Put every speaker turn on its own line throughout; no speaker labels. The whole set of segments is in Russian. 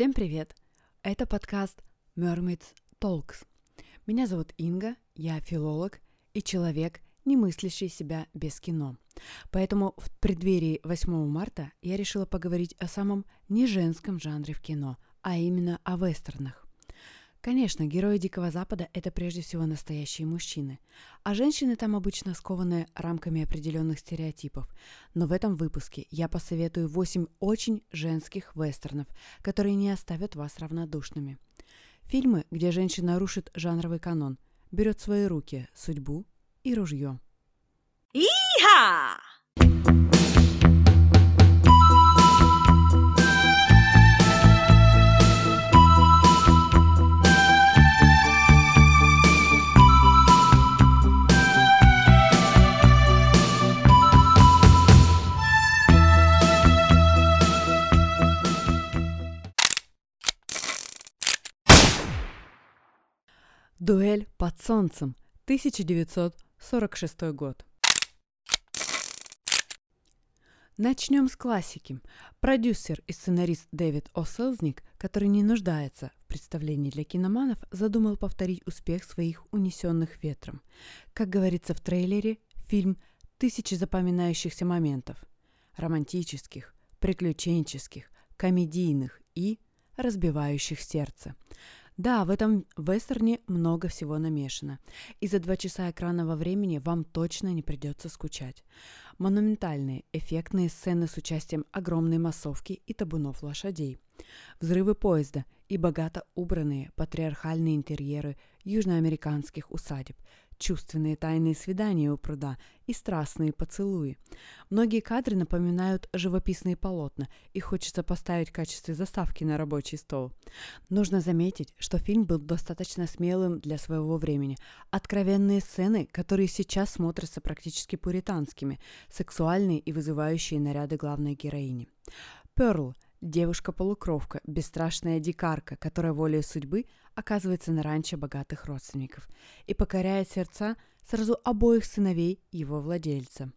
Всем привет! Это подкаст Mermaids Talks. Меня зовут Инга, я филолог и человек, не мыслящий себя без кино. Поэтому в преддверии 8 марта я решила поговорить о самом неженском жанре в кино, а именно о вестернах. Конечно, герои Дикого Запада – это прежде всего настоящие мужчины, а женщины там обычно скованы рамками определенных стереотипов. Но в этом выпуске я посоветую 8 очень женских вестернов, которые не оставят вас равнодушными. Фильмы, где женщина рушит жанровый канон, берет в свои руки судьбу и ружье.
Иха!
Дуэль под солнцем, 1946 год. Начнем с классики. Продюсер и сценарист Дэвид О'Селзник, который не нуждается в представлении для киноманов, задумал повторить успех своих «Унесенных ветром». Как говорится в трейлере, фильм «Тысячи запоминающихся моментов» – романтических, приключенческих, комедийных и разбивающих сердце – да, в этом вестерне много всего намешано. И за два часа экранного времени вам точно не придется скучать. Монументальные, эффектные сцены с участием огромной массовки и табунов лошадей. Взрывы поезда и богато убранные патриархальные интерьеры южноамериканских усадеб, чувственные тайные свидания у пруда и страстные поцелуи. Многие кадры напоминают живописные полотна, и хочется поставить в качестве заставки на рабочий стол. Нужно заметить, что фильм был достаточно смелым для своего времени. Откровенные сцены, которые сейчас смотрятся практически пуританскими, сексуальные и вызывающие наряды главной героини. Перл – Девушка-полукровка, бесстрашная дикарка, которая волей судьбы оказывается на ранчо богатых родственников и покоряет сердца сразу обоих сыновей его владельца,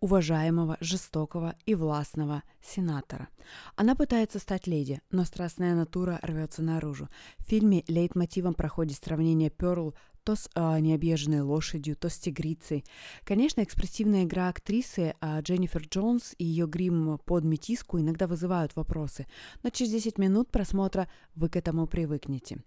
уважаемого, жестокого и властного сенатора. Она пытается стать леди, но страстная натура рвется наружу. В фильме лейтмотивом проходит сравнение Перл то с а, необъезженной лошадью, то с тигрицей. Конечно, экспрессивная игра актрисы а, Дженнифер Джонс и ее грим под метиску иногда вызывают вопросы, но через 10 минут просмотра вы к этому привыкнете.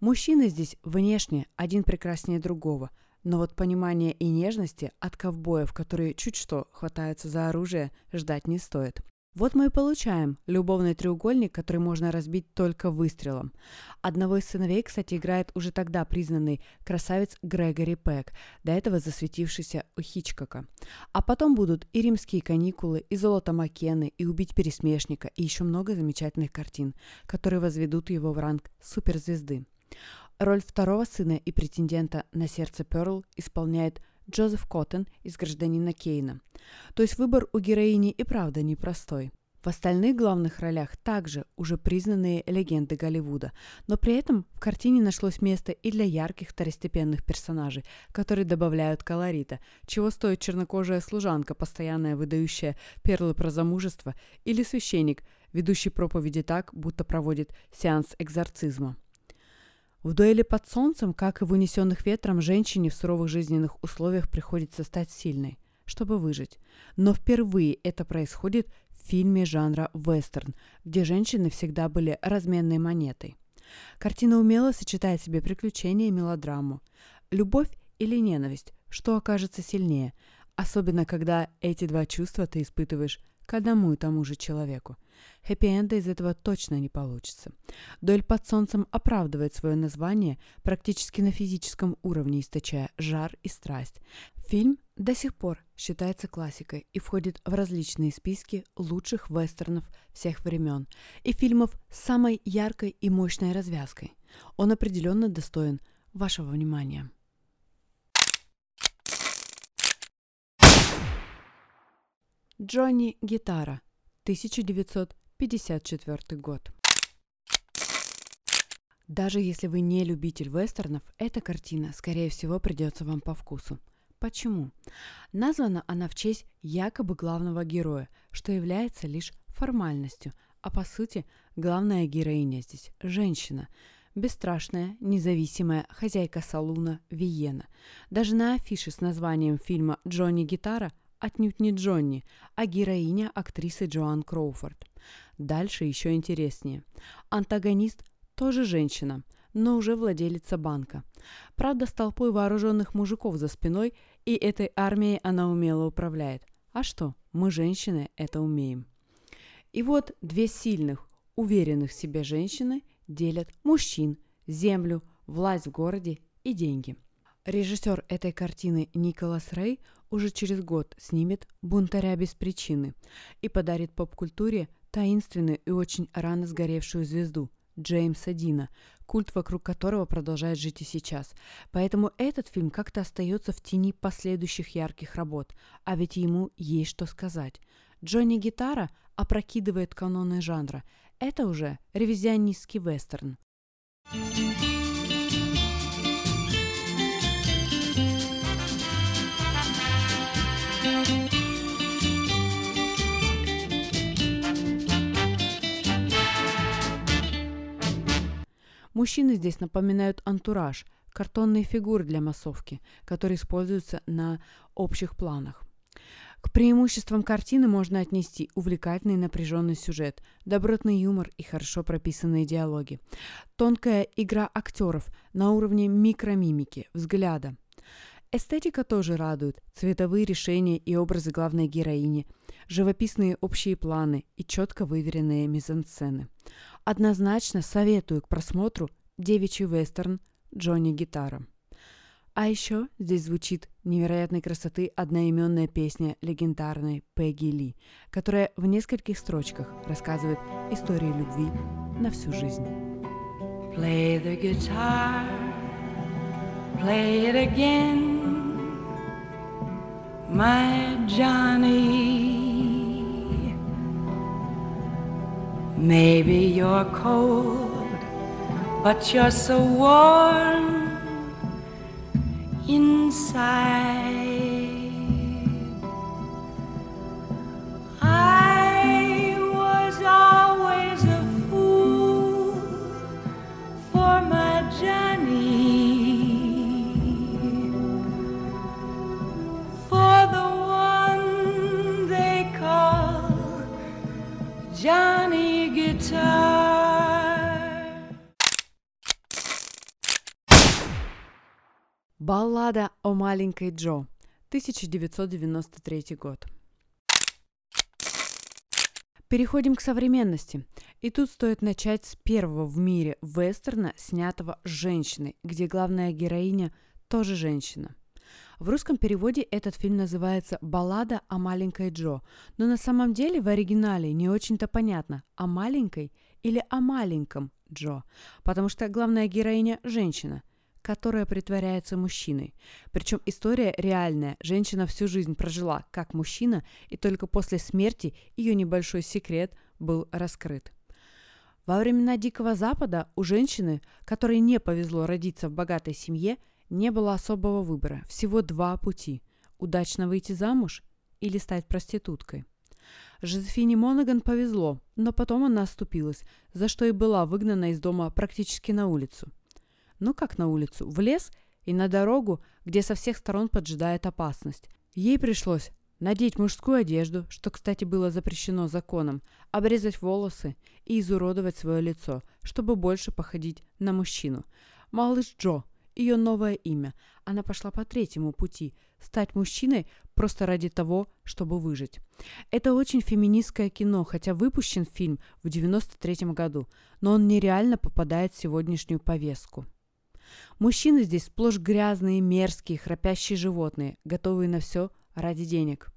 Мужчины здесь внешне один прекраснее другого, но вот понимания и нежности от ковбоев, которые чуть что хватаются за оружие, ждать не стоит. Вот мы и получаем любовный треугольник, который можно разбить только выстрелом. Одного из сыновей, кстати, играет уже тогда признанный красавец Грегори Пэк, до этого засветившийся у Хичкока. А потом будут и римские каникулы, и золото Маккены, и убить пересмешника, и еще много замечательных картин, которые возведут его в ранг суперзвезды. Роль второго сына и претендента на сердце Перл исполняет Джозеф Коттон из «Гражданина Кейна». То есть выбор у героини и правда непростой. В остальных главных ролях также уже признанные легенды Голливуда, но при этом в картине нашлось место и для ярких второстепенных персонажей, которые добавляют колорита, чего стоит чернокожая служанка, постоянная выдающая перлы про замужество, или священник, ведущий проповеди так, будто проводит сеанс экзорцизма. В дуэли под солнцем, как и в унесенных ветром, женщине в суровых жизненных условиях приходится стать сильной, чтобы выжить. Но впервые это происходит в фильме жанра вестерн, где женщины всегда были разменной монетой. Картина умело сочетает в себе приключения и мелодраму. Любовь или ненависть, что окажется сильнее, особенно когда эти два чувства ты испытываешь к одному и тому же человеку. Хэппи-энда из этого точно не получится. Дуэль под солнцем оправдывает свое название практически на физическом уровне, источая жар и страсть. Фильм до сих пор считается классикой и входит в различные списки лучших вестернов всех времен и фильмов с самой яркой и мощной развязкой. Он определенно достоин вашего внимания. Джонни Гитара, 1954 год. Даже если вы не любитель вестернов, эта картина, скорее всего, придется вам по вкусу. Почему? Названа она в честь якобы главного героя, что является лишь формальностью, А по сути, главная героиня здесь – женщина. Бесстрашная, независимая хозяйка салуна Виена. Даже на афише с названием фильма «Джонни Гитара» отнюдь не Джонни, а героиня актрисы Джоан Кроуфорд. Дальше еще интереснее. Антагонист тоже женщина, но уже владелица банка. Правда, с толпой вооруженных мужиков за спиной, и этой армией она умело управляет. А что, мы женщины это умеем. И вот две сильных, уверенных в себе женщины делят мужчин, землю, власть в городе и деньги. Режиссер этой картины Николас Рей уже через год снимет «Бунтаря без причины» и подарит поп-культуре таинственную и очень рано сгоревшую звезду Джеймса Дина, культ вокруг которого продолжает жить и сейчас. Поэтому этот фильм как-то остается в тени последующих ярких работ, а ведь ему есть что сказать. Джонни Гитара опрокидывает каноны жанра. Это уже ревизионистский вестерн. Мужчины здесь напоминают антураж, картонные фигуры для массовки, которые используются на общих планах. К преимуществам картины можно отнести увлекательный напряженный сюжет, добротный юмор и хорошо прописанные диалоги. Тонкая игра актеров на уровне микромимики, взгляда. Эстетика тоже радует. Цветовые решения и образы главной героини, живописные общие планы и четко выверенные мизансцены. Однозначно советую к просмотру девичий вестерн Джонни Гитара. А еще здесь звучит невероятной красоты одноименная песня легендарной Пегги Ли, которая в нескольких строчках рассказывает историю любви на всю жизнь. Play the guitar, play it again, my Johnny. Maybe you're cold, but you're so warm inside. I Баллада о маленькой Джо. 1993 год. Переходим к современности. И тут стоит начать с первого в мире вестерна, снятого женщиной, где главная героиня тоже женщина. В русском переводе этот фильм называется «Баллада о маленькой Джо», но на самом деле в оригинале не очень-то понятно, о маленькой или о маленьком Джо, потому что главная героиня – женщина, которая притворяется мужчиной. Причем история реальная. Женщина всю жизнь прожила как мужчина, и только после смерти ее небольшой секрет был раскрыт. Во времена Дикого Запада у женщины, которой не повезло родиться в богатой семье, не было особого выбора. Всего два пути – удачно выйти замуж или стать проституткой. Жозефине Монаган повезло, но потом она оступилась, за что и была выгнана из дома практически на улицу. Ну как на улицу? В лес и на дорогу, где со всех сторон поджидает опасность. Ей пришлось надеть мужскую одежду, что, кстати, было запрещено законом, обрезать волосы и изуродовать свое лицо, чтобы больше походить на мужчину. Малыш Джо – ее новое имя. Она пошла по третьему пути – стать мужчиной просто ради того, чтобы выжить. Это очень феминистское кино, хотя выпущен фильм в 93 году, но он нереально попадает в сегодняшнюю повестку. Мужчины здесь сплошь грязные, мерзкие, храпящие животные, готовые на все ради денег.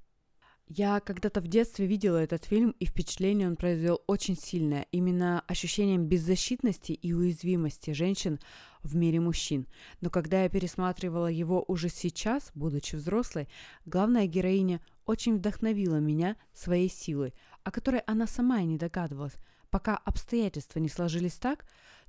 Я когда-то в детстве видела этот фильм, и впечатление он произвел очень сильное. Именно ощущением беззащитности и уязвимости женщин в мире мужчин. Но когда я пересматривала его уже сейчас, будучи взрослой, главная героиня очень вдохновила меня своей силой, о которой она сама и не догадывалась. Пока обстоятельства не сложились так,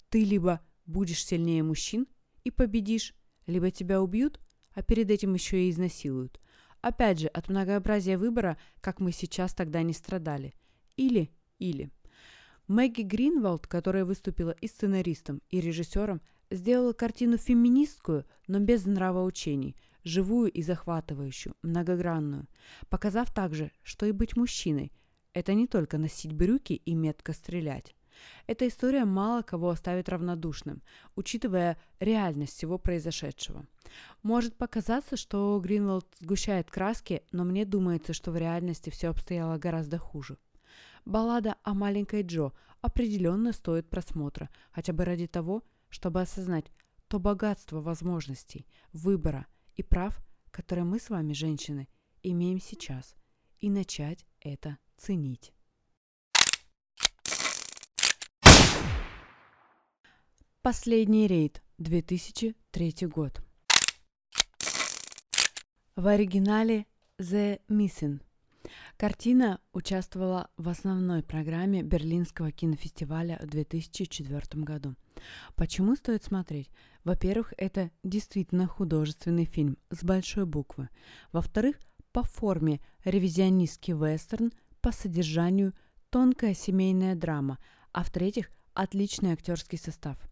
ты либо будешь сильнее мужчин и победишь, либо тебя убьют, а перед этим еще и изнасилуют. Опять же, от многообразия выбора, как мы сейчас тогда не страдали. Или, или. Мэгги Гринвалд, которая выступила и сценаристом, и режиссером, сделала картину феминистскую, но без нравоучений, живую и захватывающую, многогранную, показав также, что и быть мужчиной – это не только носить брюки и метко стрелять. Эта история мало кого оставит равнодушным, учитывая реальность всего произошедшего. Может показаться, что Гринволд сгущает краски, но мне думается, что в реальности все обстояло гораздо хуже. Баллада о маленькой Джо определенно стоит просмотра, хотя бы ради того, чтобы осознать то богатство возможностей, выбора и прав, которые мы с вами, женщины, имеем сейчас, и начать это ценить. Последний рейд, 2003 год. В оригинале The Missing. Картина участвовала в основной программе Берлинского кинофестиваля в 2004 году. Почему стоит смотреть? Во-первых, это действительно художественный фильм с большой буквы. Во-вторых, по форме ревизионистский вестерн, по содержанию тонкая семейная драма, а в-третьих, отличный актерский состав –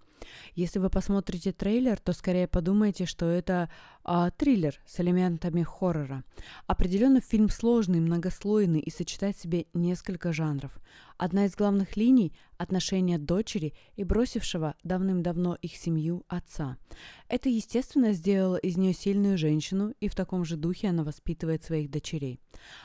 если вы посмотрите трейлер, то скорее подумайте, что это а, триллер с элементами хоррора. Определенно фильм сложный, многослойный и сочетает в себе несколько жанров. Одна из главных линий – отношения дочери и бросившего давным-давно их семью отца. Это, естественно, сделало из нее сильную женщину, и в таком же духе она воспитывает своих дочерей.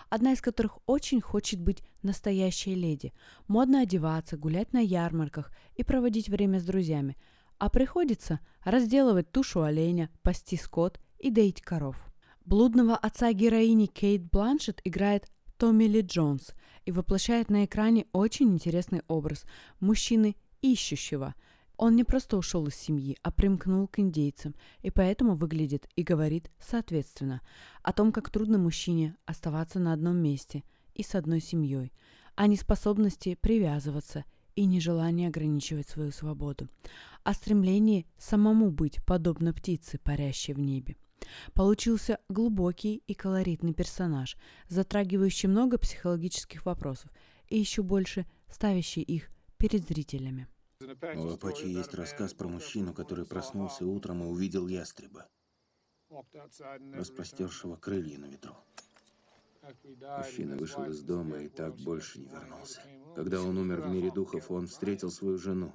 Одна из которых очень хочет быть настоящей леди, модно одеваться, гулять на ярмарках и проводить время с друзьями, а приходится разделывать тушу оленя, пасти скот и доить коров. Блудного отца героини Кейт Бланшет играет Томми Ли Джонс и воплощает на экране очень интересный образ мужчины ищущего. Он не просто ушел из семьи, а примкнул к индейцам, и поэтому выглядит и говорит соответственно о том, как трудно мужчине оставаться на одном месте и с одной семьей, о неспособности привязываться и нежелании ограничивать свою свободу, о стремлении самому быть подобно птице, парящей в небе. Получился глубокий и колоритный персонаж, затрагивающий много психологических вопросов и еще больше ставящий их перед зрителями.
У Апачи есть рассказ про мужчину, который проснулся утром и увидел ястреба, распростершего крылья на ветру. Мужчина вышел из дома и так больше не вернулся. Когда он умер в мире духов, он встретил свою жену.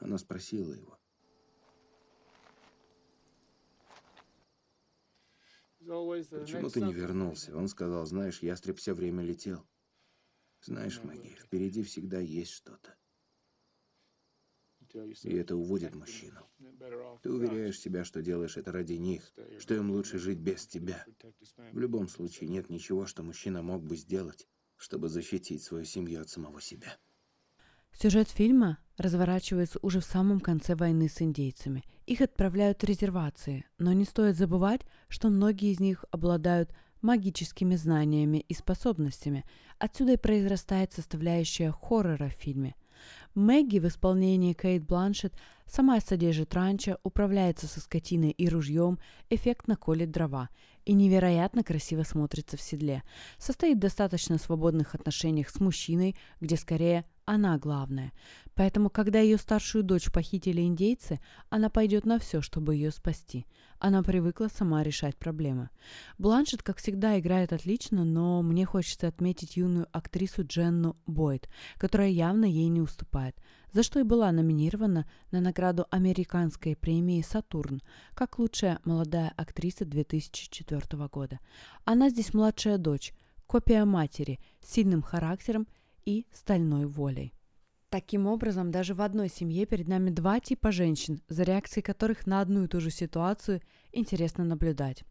Она спросила его. Почему ты не вернулся? Он сказал, знаешь, ястреб все время летел. Знаешь, Мэгги, впереди всегда есть что-то. И это уводит мужчину. Ты уверяешь себя, что делаешь это ради них, что им лучше жить без тебя. В любом случае нет ничего, что мужчина мог бы сделать, чтобы защитить свою семью от самого себя.
Сюжет фильма разворачивается уже в самом конце войны с индейцами. Их отправляют в резервации, но не стоит забывать, что многие из них обладают магическими знаниями и способностями. Отсюда и произрастает составляющая хоррора в фильме. Мэгги в исполнении Кейт Бланшет сама содержит ранчо, управляется со скотиной и ружьем, эффектно колет дрова и невероятно красиво смотрится в седле. Состоит в достаточно свободных отношениях с мужчиной, где скорее она главная. Поэтому, когда ее старшую дочь похитили индейцы, она пойдет на все, чтобы ее спасти. Она привыкла сама решать проблемы. Бланшет, как всегда, играет отлично, но мне хочется отметить юную актрису Дженну Бойд, которая явно ей не уступает, за что и была номинирована на награду американской премии «Сатурн» как лучшая молодая актриса 2004 года. Она здесь младшая дочь, копия матери, с сильным характером и стальной волей. Таким образом, даже в одной семье перед нами два типа женщин, за реакцией которых на одну и ту же ситуацию интересно наблюдать.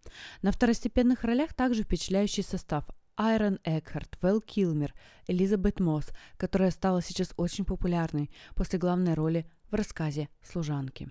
На второстепенных ролях также впечатляющий состав Айрон Экхарт, Вэл Килмер, Элизабет Мосс, которая стала сейчас очень популярной после главной роли в рассказе «Служанки».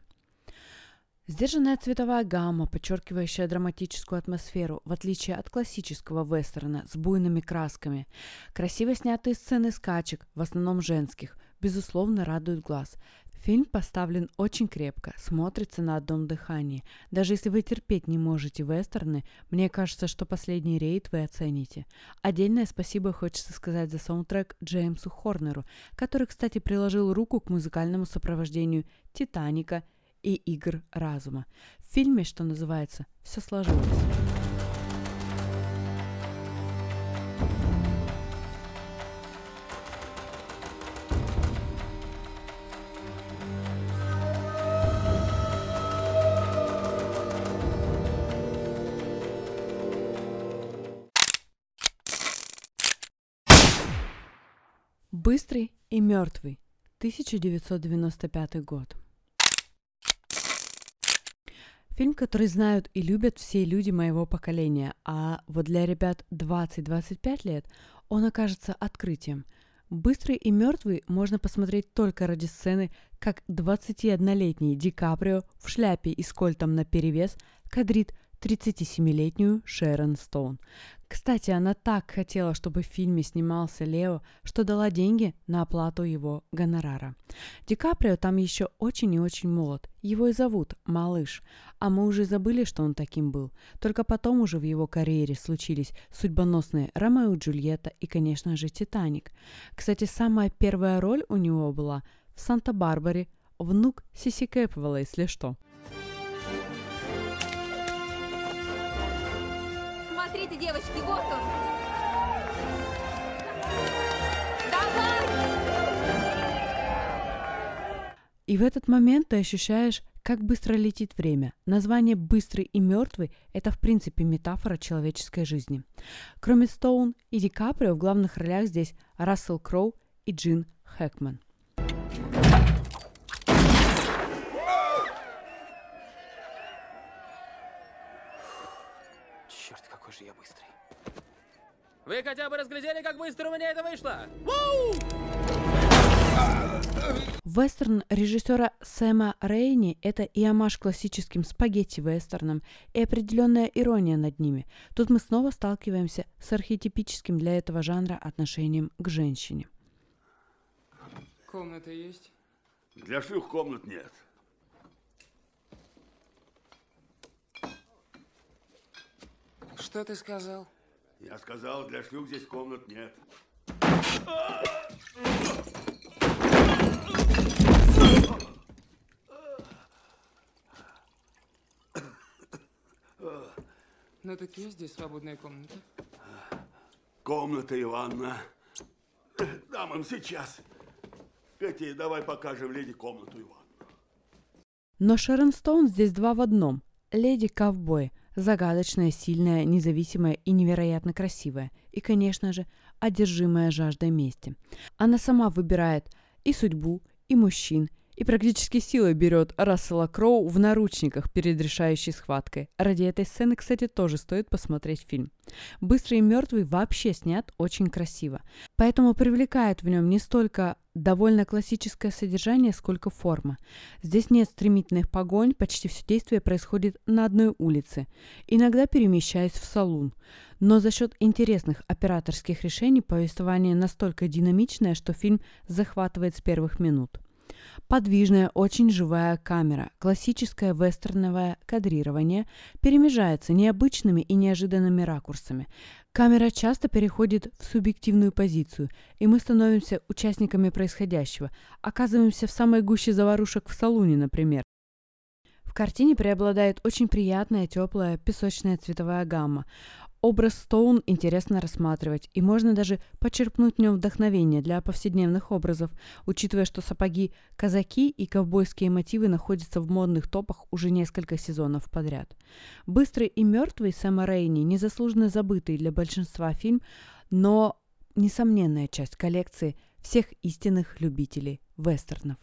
Сдержанная цветовая гамма, подчеркивающая драматическую атмосферу, в отличие от классического вестерна с буйными красками. Красиво снятые сцены скачек, в основном женских, безусловно, радуют глаз. Фильм поставлен очень крепко, смотрится на одном дыхании. Даже если вы терпеть не можете вестерны, мне кажется, что последний рейд вы оцените. Отдельное спасибо хочется сказать за саундтрек Джеймсу Хорнеру, который, кстати, приложил руку к музыкальному сопровождению «Титаника» и «Игр разума». В фильме, что называется, все сложилось. Быстрый и мертвый. 1995 год. Фильм, который знают и любят все люди моего поколения, а вот для ребят 20-25 лет он окажется открытием. «Быстрый и мертвый» можно посмотреть только ради сцены, как 21-летний Ди Каприо в шляпе и с кольтом наперевес кадрит 37-летнюю Шерон Стоун. Кстати, она так хотела, чтобы в фильме снимался Лео, что дала деньги на оплату его гонорара. Ди Каприо там еще очень и очень молод. Его и зовут Малыш. А мы уже забыли, что он таким был. Только потом уже в его карьере случились судьбоносные Ромео и Джульетта и, конечно же, Титаник. Кстати, самая первая роль у него была в Санта-Барбаре, внук Сиси Кэпвелла, если что.
Девочки, вот он. Давай!
И в этот момент ты ощущаешь, как быстро летит время. Название «быстрый» и «мертвый» — это в принципе метафора человеческой жизни. Кроме Стоун и Ди Каприо в главных ролях здесь Рассел Кроу и Джин Хэкман.
Вы хотя бы разглядели, как быстро у меня это вышло?
Вестерн режиссера Сэма Рейни – это и амаш классическим спагетти-вестернам, и определенная ирония над ними. Тут мы снова сталкиваемся с архетипическим для этого жанра отношением к женщине.
Комната есть?
Для шлюх комнат нет.
Что ты сказал?
Я сказал, для шлюх здесь комнат нет.
Ну так есть здесь свободная комната?
Комната и ванна. Дам им сейчас. Кэти, давай покажем леди комнату и ванну.
Но Шерон Стоун здесь два в одном. Леди-ковбой. Загадочная, сильная, независимая и невероятно красивая. И, конечно же, одержимая жаждой мести. Она сама выбирает и судьбу, и мужчин, и практически силой берет Рассела Кроу в наручниках перед решающей схваткой. Ради этой сцены, кстати, тоже стоит посмотреть фильм. «Быстрый и мертвый» вообще снят очень красиво, поэтому привлекает в нем не столько довольно классическое содержание, сколько форма. Здесь нет стремительных погонь, почти все действие происходит на одной улице, иногда перемещаясь в салун. Но за счет интересных операторских решений повествование настолько динамичное, что фильм захватывает с первых минут. Подвижная, очень живая камера, классическое вестерновое кадрирование перемежается необычными и неожиданными ракурсами. Камера часто переходит в субъективную позицию, и мы становимся участниками происходящего, оказываемся в самой гуще заварушек в салуне, например. В картине преобладает очень приятная, теплая, песочная цветовая гамма. Образ Стоун интересно рассматривать, и можно даже почерпнуть в нем вдохновение для повседневных образов, учитывая, что сапоги, казаки и ковбойские мотивы находятся в модных топах уже несколько сезонов подряд. «Быстрый и мертвый» Сэма Рейни незаслуженно забытый для большинства фильм, но несомненная часть коллекции всех истинных любителей вестернов.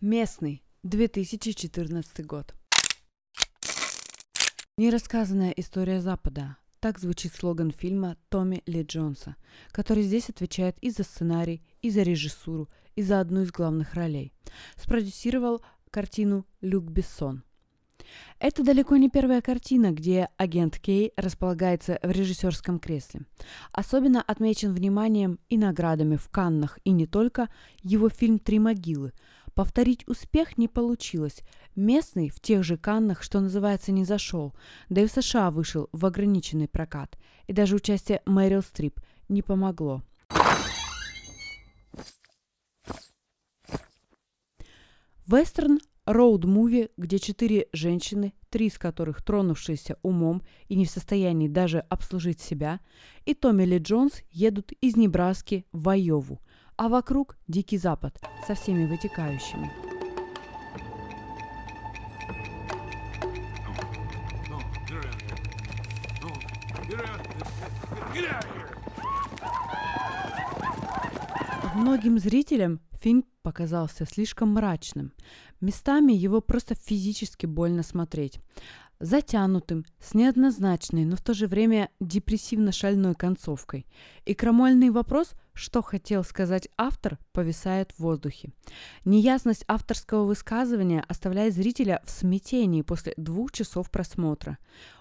Местный, 2014 год. Нерассказанная история Запада. Так звучит слоган фильма Томми Ли Джонса, который здесь отвечает и за сценарий, и за режиссуру, и за одну из главных ролей. Спродюсировал картину Люк Бессон. Это далеко не первая картина, где агент Кей располагается в режиссерском кресле. Особенно отмечен вниманием и наградами в Каннах, и не только, его фильм «Три могилы». Повторить успех не получилось. Местный в тех же Каннах, что называется, не зашел, да и в США вышел в ограниченный прокат. И даже участие Мэрил Стрип не помогло. Вестерн роуд-муви, где четыре женщины, три из которых тронувшиеся умом и не в состоянии даже обслужить себя, и Томми Ли Джонс едут из Небраски в Айову, а вокруг Дикий Запад со всеми вытекающими. Многим зрителям фильм показался слишком мрачным. Местами его просто физически больно смотреть. Затянутым, с неоднозначной, но в то же время депрессивно-шальной концовкой. И крамольный вопрос, что хотел сказать автор, повисает в воздухе. Неясность авторского высказывания оставляет зрителя в смятении после двух часов просмотра.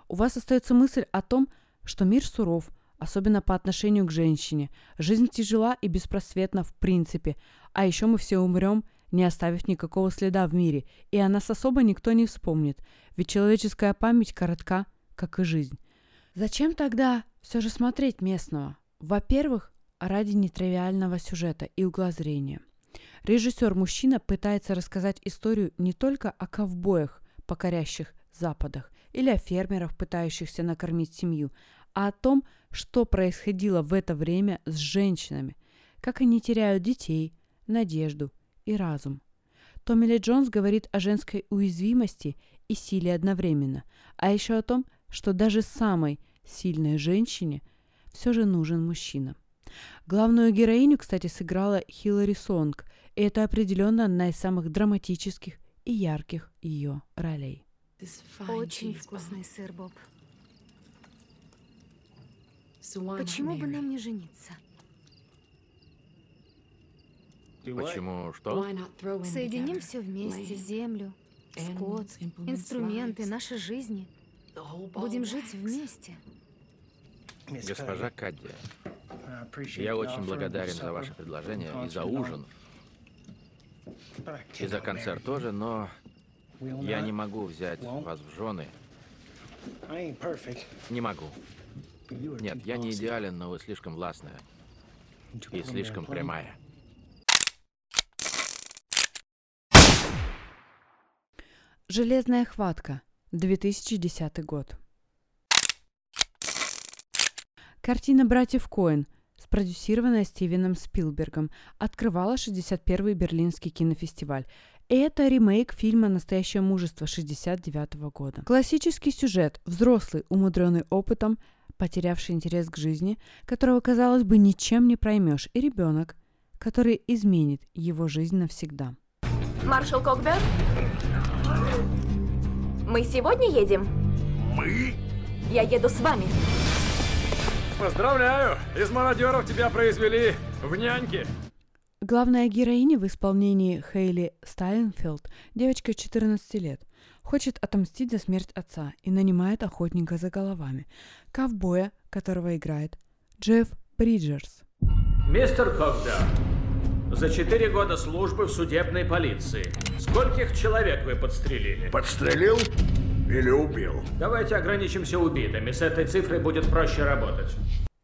У вас остается мысль о том, что мир суров, особенно по отношению к женщине. Жизнь тяжела и беспросветна в принципе, а еще мы все умрем – не оставив никакого следа в мире, и о нас особо никто не вспомнит, ведь человеческая память коротка, как и жизнь. Зачем тогда все же смотреть местного? Во-первых, ради нетривиального сюжета и угла зрения. Режиссер-мужчина пытается рассказать историю не только о ковбоях, покорящих Западах, или о фермерах, пытающихся накормить семью, а о том, что происходило в это время с женщинами, как они теряют детей, надежду, и разум. Томми Ли Джонс говорит о женской уязвимости и силе одновременно, а еще о том, что даже самой сильной женщине все же нужен мужчина. Главную героиню, кстати, сыграла Хиллари Сонг, и это определенно одна из самых драматических и ярких ее ролей.
Очень вкусный сыр, Боб. Почему бы нам не жениться?
Почему что?
Соединим все вместе, землю, скот, инструменты, наши жизни. Будем жить вместе.
Госпожа Кадди, я очень благодарен за ваше предложение и за ужин. И за концерт тоже, но я не могу взять вас в жены. Не могу. Нет, я не идеален, но вы слишком властная. И слишком прямая.
Железная хватка. 2010 год. Картина «Братьев Коэн», спродюсированная Стивеном Спилбергом, открывала 61-й Берлинский кинофестиваль. Это ремейк фильма «Настоящее мужество» 69 года. Классический сюжет, взрослый, умудренный опытом, потерявший интерес к жизни, которого, казалось бы, ничем не проймешь, и ребенок, который изменит его жизнь навсегда.
Маршал Кокберг? Мы сегодня едем?
Мы?
Я еду с вами.
Поздравляю! Из мародеров тебя произвели в няньки.
Главная героиня в исполнении Хейли Стайнфилд, девочка 14 лет, хочет отомстить за смерть отца и нанимает охотника за головами, ковбоя, которого играет Джефф Бриджерс.
Мистер Кокберг, за четыре года службы в судебной полиции. Скольких человек вы подстрелили?
Подстрелил или убил?
Давайте ограничимся убитыми. С этой цифрой будет проще работать.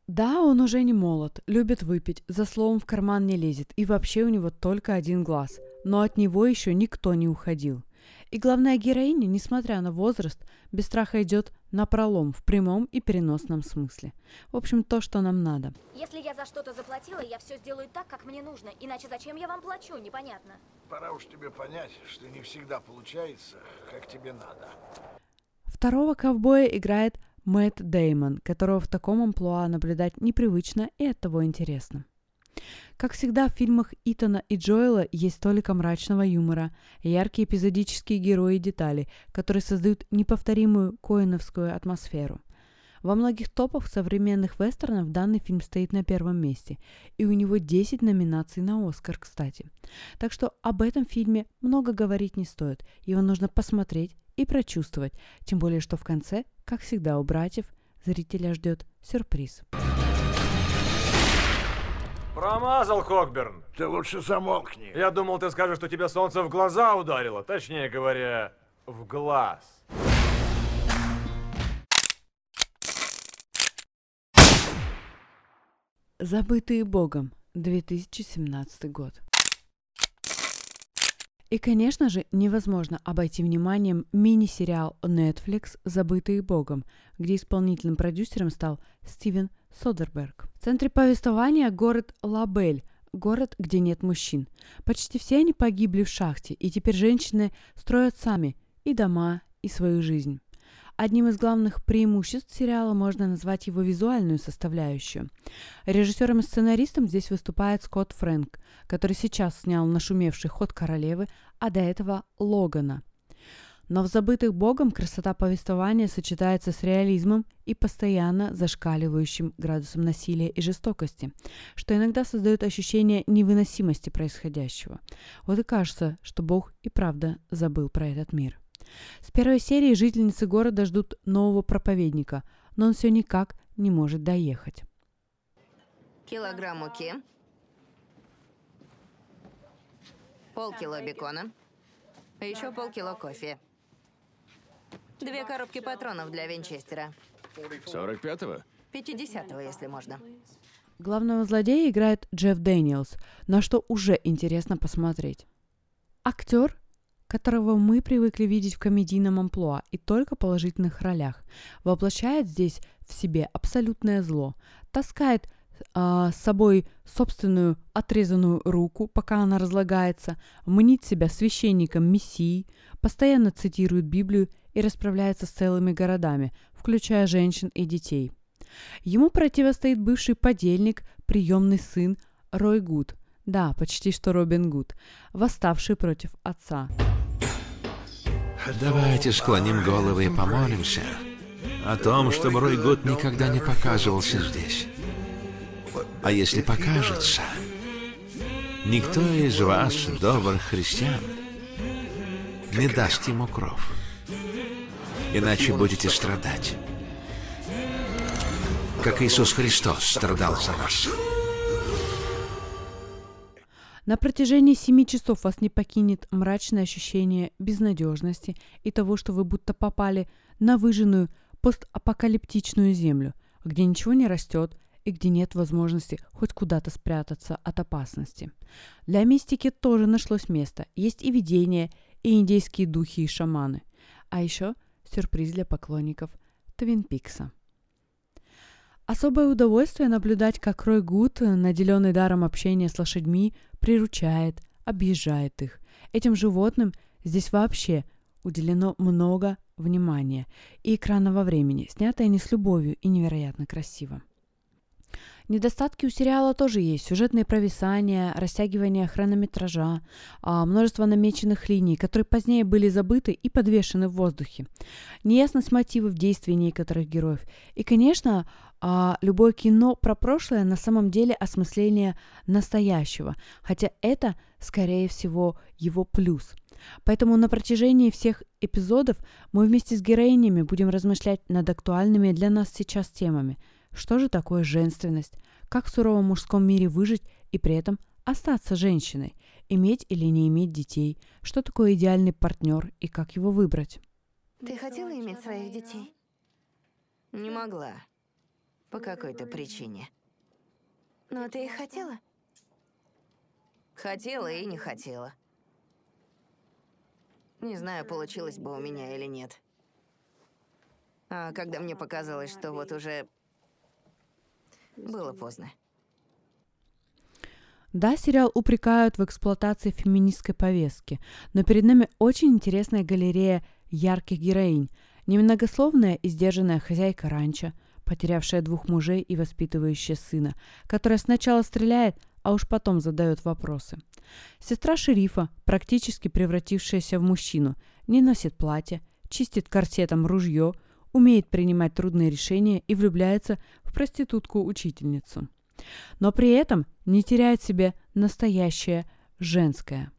Да, он уже не молод, любит выпить, за словом в карман не лезет, и вообще у него только один глаз. Но от него еще никто не уходил. И главная героиня, несмотря на возраст, без страха идет на пролом в прямом и переносном смысле. В общем, то, что нам надо.
Если я за что-то заплатила, я все сделаю так, как мне нужно. Иначе зачем я вам плачу, непонятно.
Пора уж тебе понять, что не всегда получается, как тебе надо.
Второго ковбоя играет Мэтт Деймон, которого в таком амплуа наблюдать непривычно и оттого интересно. Как всегда в фильмах Итана и Джоэла есть столько мрачного юмора, яркие эпизодические герои и детали, которые создают неповторимую коиновскую атмосферу. Во многих топах современных вестернов данный фильм стоит на первом месте, и у него 10 номинаций на Оскар, кстати. Так что об этом фильме много говорить не стоит, его нужно посмотреть и прочувствовать, тем более что в конце, как всегда у братьев, зрителя ждет сюрприз.
Промазал, Кокберн.
Ты лучше замолкни.
Я думал, ты скажешь, что тебе солнце в глаза ударило. Точнее говоря, в глаз.
Забытые Богом, 2017 год. И, конечно же, невозможно обойти вниманием мини-сериал Netflix «Забытые Богом», где исполнительным продюсером стал Стивен Содерберг. В центре повествования город Лабель, город, где нет мужчин. Почти все они погибли в шахте, и теперь женщины строят сами и дома, и свою жизнь. Одним из главных преимуществ сериала можно назвать его визуальную составляющую. Режиссером и сценаристом здесь выступает Скотт Фрэнк, который сейчас снял нашумевший «Ход королевы», а до этого «Логана». Но в «Забытых Богом» красота повествования сочетается с реализмом и постоянно зашкаливающим градусом насилия и жестокости, что иногда создает ощущение невыносимости происходящего. Вот и кажется, что Бог и правда забыл про этот мир. С первой серии жительницы города ждут нового проповедника, но он все никак не может доехать.
Килограмм муки. Полкило бекона. Еще полкило кофе. Две коробки патронов для Винчестера.
45-го?
50-го, если можно.
Главного злодея играет Джефф Дэниелс, на что уже интересно посмотреть. Актер которого мы привыкли видеть в комедийном амплуа и только положительных ролях, воплощает здесь в себе абсолютное зло, таскает э, с собой собственную отрезанную руку, пока она разлагается, мнит себя священником Мессии, постоянно цитирует Библию и расправляется с целыми городами, включая женщин и детей. Ему противостоит бывший подельник, приемный сын Рой Гуд, да, почти что Робин Гуд, восставший против отца.
Давайте склоним головы и помолимся о том, чтобы Рой Гуд никогда не показывался здесь. А если покажется, никто из вас, добрых христиан, не даст ему кров. Иначе будете страдать. Как Иисус Христос страдал за нас.
На протяжении семи часов вас не покинет мрачное ощущение безнадежности и того, что вы будто попали на выжженную постапокалиптичную землю, где ничего не растет и где нет возможности хоть куда-то спрятаться от опасности. Для мистики тоже нашлось место. Есть и видения, и индейские духи и шаманы. А еще сюрприз для поклонников Твин Пикса. Особое удовольствие наблюдать, как Рой Гуд, наделенный даром общения с лошадьми, приручает, объезжает их. Этим животным здесь вообще уделено много внимания и экранного времени, снятое не с любовью и невероятно красиво. Недостатки у сериала тоже есть. Сюжетные провисания, растягивание хронометража, а, множество намеченных линий, которые позднее были забыты и подвешены в воздухе. Неясность мотивов действий некоторых героев. И, конечно, а, любое кино про прошлое на самом деле осмысление настоящего, хотя это, скорее всего, его плюс. Поэтому на протяжении всех эпизодов мы вместе с героинями будем размышлять над актуальными для нас сейчас темами – что же такое женственность? Как в суровом мужском мире выжить и при этом остаться женщиной? Иметь или не иметь детей? Что такое идеальный партнер и как его выбрать?
Ты хотела иметь своих детей? Не могла. По какой-то причине. Но ты их хотела? Хотела и не хотела. Не знаю, получилось бы у меня или нет. А когда мне показалось, что вот уже было поздно.
Да, сериал упрекают в эксплуатации феминистской повестки, но перед нами очень интересная галерея ярких героинь. Немногословная и сдержанная хозяйка ранчо, потерявшая двух мужей и воспитывающая сына, которая сначала стреляет, а уж потом задает вопросы. Сестра шерифа, практически превратившаяся в мужчину, не носит платье, чистит корсетом ружье, умеет принимать трудные решения и влюбляется в проститутку-учительницу. Но при этом не теряет себе настоящее женское.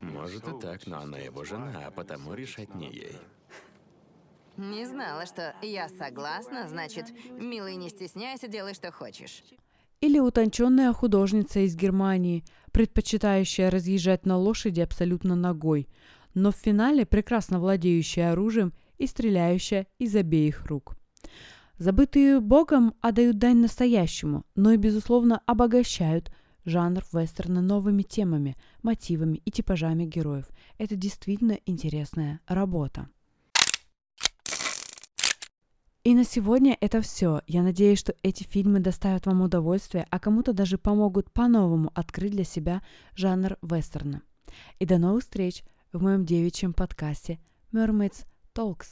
Может и так, но она его жена, а потому решать не ей.
Не знала, что я согласна, значит, милый, не стесняйся, делай, что хочешь.
Или утонченная художница из Германии, предпочитающая разъезжать на лошади абсолютно ногой, но в финале прекрасно владеющая оружием и стреляющая из обеих рук. Забытые богом отдают дань настоящему, но и, безусловно, обогащают жанр вестерна новыми темами, мотивами и типажами героев. Это действительно интересная работа. И на сегодня это все. Я надеюсь, что эти фильмы доставят вам удовольствие, а кому-то даже помогут по-новому открыть для себя жанр вестерна. И до новых встреч в моем девичьем подкасте Mermaids toks